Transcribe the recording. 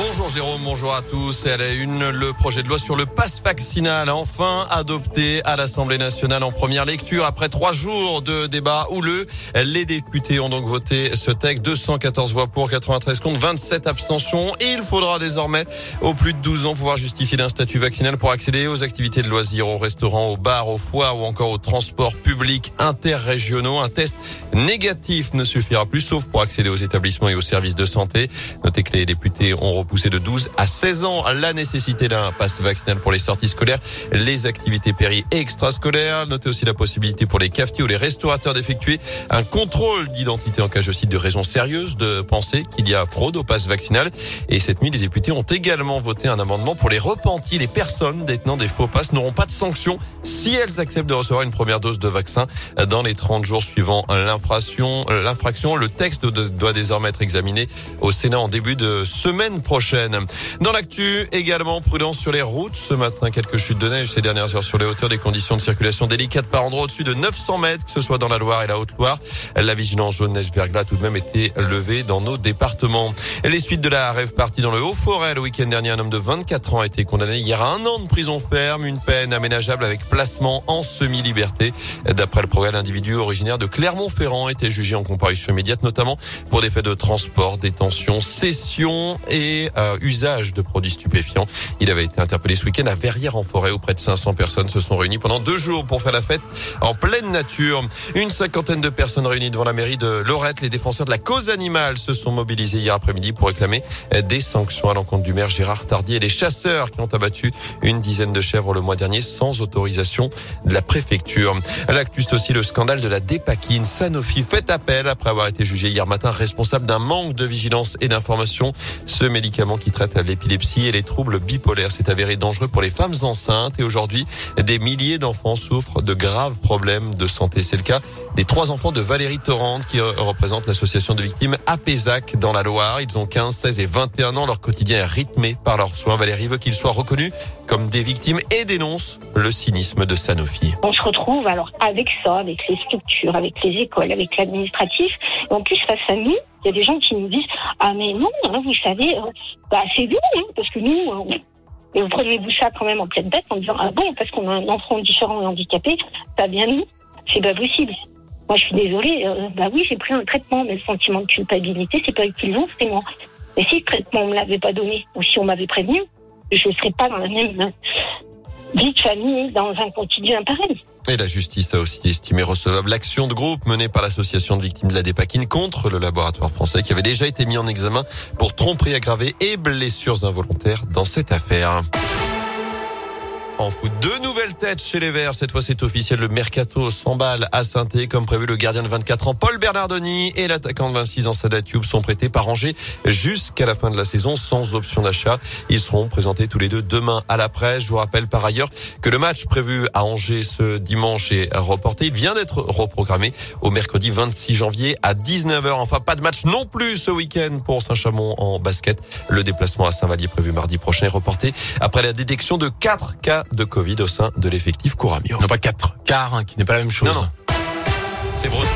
Bonjour Jérôme, bonjour à tous. Elle a une, le projet de loi sur le pass vaccinal enfin adopté à l'Assemblée nationale en première lecture après trois jours de débat houleux. Les députés ont donc voté ce texte. 214 voix pour, 93 contre, 27 abstentions. Et il faudra désormais aux plus de 12 ans pouvoir justifier d'un statut vaccinal pour accéder aux activités de loisirs, aux restaurants, aux bars, aux foires ou encore aux transports publics interrégionaux. Un test négatif ne suffira plus sauf pour accéder aux établissements et aux services de santé. Notez que les députés ont pousser de 12 à 16 ans la nécessité d'un pass vaccinal pour les sorties scolaires, les activités péri et extrascolaires. Notez aussi la possibilité pour les cafetiers ou les restaurateurs d'effectuer un contrôle d'identité en cas, je cite, de raisons sérieuses de penser qu'il y a fraude au pass vaccinal. Et cette nuit, les députés ont également voté un amendement pour les repentis. Les personnes détenant des faux passes n'auront pas de sanction si elles acceptent de recevoir une première dose de vaccin dans les 30 jours suivant l'infraction. L'infraction, le texte doit désormais être examiné au Sénat en début de semaine prochaine. Dans l'actu, également prudence sur les routes. Ce matin, quelques chutes de neige ces dernières heures sur les hauteurs, des conditions de circulation délicates par endroits au-dessus de 900 mètres, que ce soit dans la Loire et la Haute-Loire. La vigilance jaune neige verglas tout de même été levée dans nos départements. Les suites de la rêve partie dans le Haut-Forêt le week-end dernier, un homme de 24 ans a été condamné hier à un an de prison ferme, une peine aménageable avec placement en semi-liberté. D'après le progrès, l'individu originaire de Clermont-Ferrand était jugé en comparution immédiate, notamment pour des faits de transport, détention, cession et euh, usage de produits stupéfiants. Il avait été interpellé ce week-end à Verrières en forêt où près de 500 personnes se sont réunies pendant deux jours pour faire la fête en pleine nature. Une cinquantaine de personnes réunies devant la mairie de Lorette. Les défenseurs de la cause animale se sont mobilisés hier après-midi pour réclamer des sanctions à l'encontre du maire Gérard Tardier et les chasseurs qui ont abattu une dizaine de chèvres le mois dernier sans autorisation de la préfecture. L'actus aussi le scandale de la dépakine. Sanofi fait appel après avoir été jugé hier matin responsable d'un manque de vigilance et d'information. Ce médicament qui traite l'épilepsie et les troubles bipolaires s'est avéré dangereux pour les femmes enceintes et aujourd'hui, des milliers d'enfants souffrent de graves problèmes de santé. C'est le cas des trois enfants de Valérie Torrente qui représente l'association de victimes Apézac dans la Loire. Ils ont 15, 16 et 21 ans. Leur quotidien est rythmé par leurs soins. Valérie veut qu'ils soient reconnus comme des victimes et dénonce le cynisme de Sanofi. On se retrouve alors avec ça, avec les structures, avec les écoles, avec l'administratif. En plus, face à nous, il y a des gens qui nous disent Ah, mais non, vous savez, euh, bah, c'est vous, hein, parce que nous, euh, et vous prenez-vous ça quand même en pleine tête en disant Ah bon, parce qu'on a un enfant différent et handicapé, pas bien nous, c'est pas possible. Moi, je suis désolée, euh, bah oui, j'ai pris un traitement, mais le sentiment de culpabilité, c'est pas eux c'est moi. Mais si le traitement, on me l'avait pas donné, ou si on m'avait prévenu, je ne serais pas dans la même vie de famille, dans un quotidien pareil. Et la justice a aussi estimé recevable l'action de groupe menée par l'association de victimes de la dépakine contre le laboratoire français qui avait déjà été mis en examen pour tromperie aggravée et blessures involontaires dans cette affaire. En foot, deux nouvelles têtes chez les Verts. Cette fois, c'est officiel. Le mercato s'emballe à saint Comme prévu, le gardien de 24 ans, Paul Bernardoni, et l'attaquant de 26 ans, Sadat Tube, sont prêtés par Angers jusqu'à la fin de la saison sans option d'achat. Ils seront présentés tous les deux demain à la presse. Je vous rappelle par ailleurs que le match prévu à Angers ce dimanche est reporté. Il vient d'être reprogrammé au mercredi 26 janvier à 19h. Enfin, pas de match non plus ce week-end pour Saint-Chamond en basket. Le déplacement à Saint-Vallier prévu mardi prochain est reporté après la détection de 4 cas de Covid au sein de l'effectif Couramio. Non, pas 4, car, hein, qui n'est pas la même chose. Non, non. C'est vrai.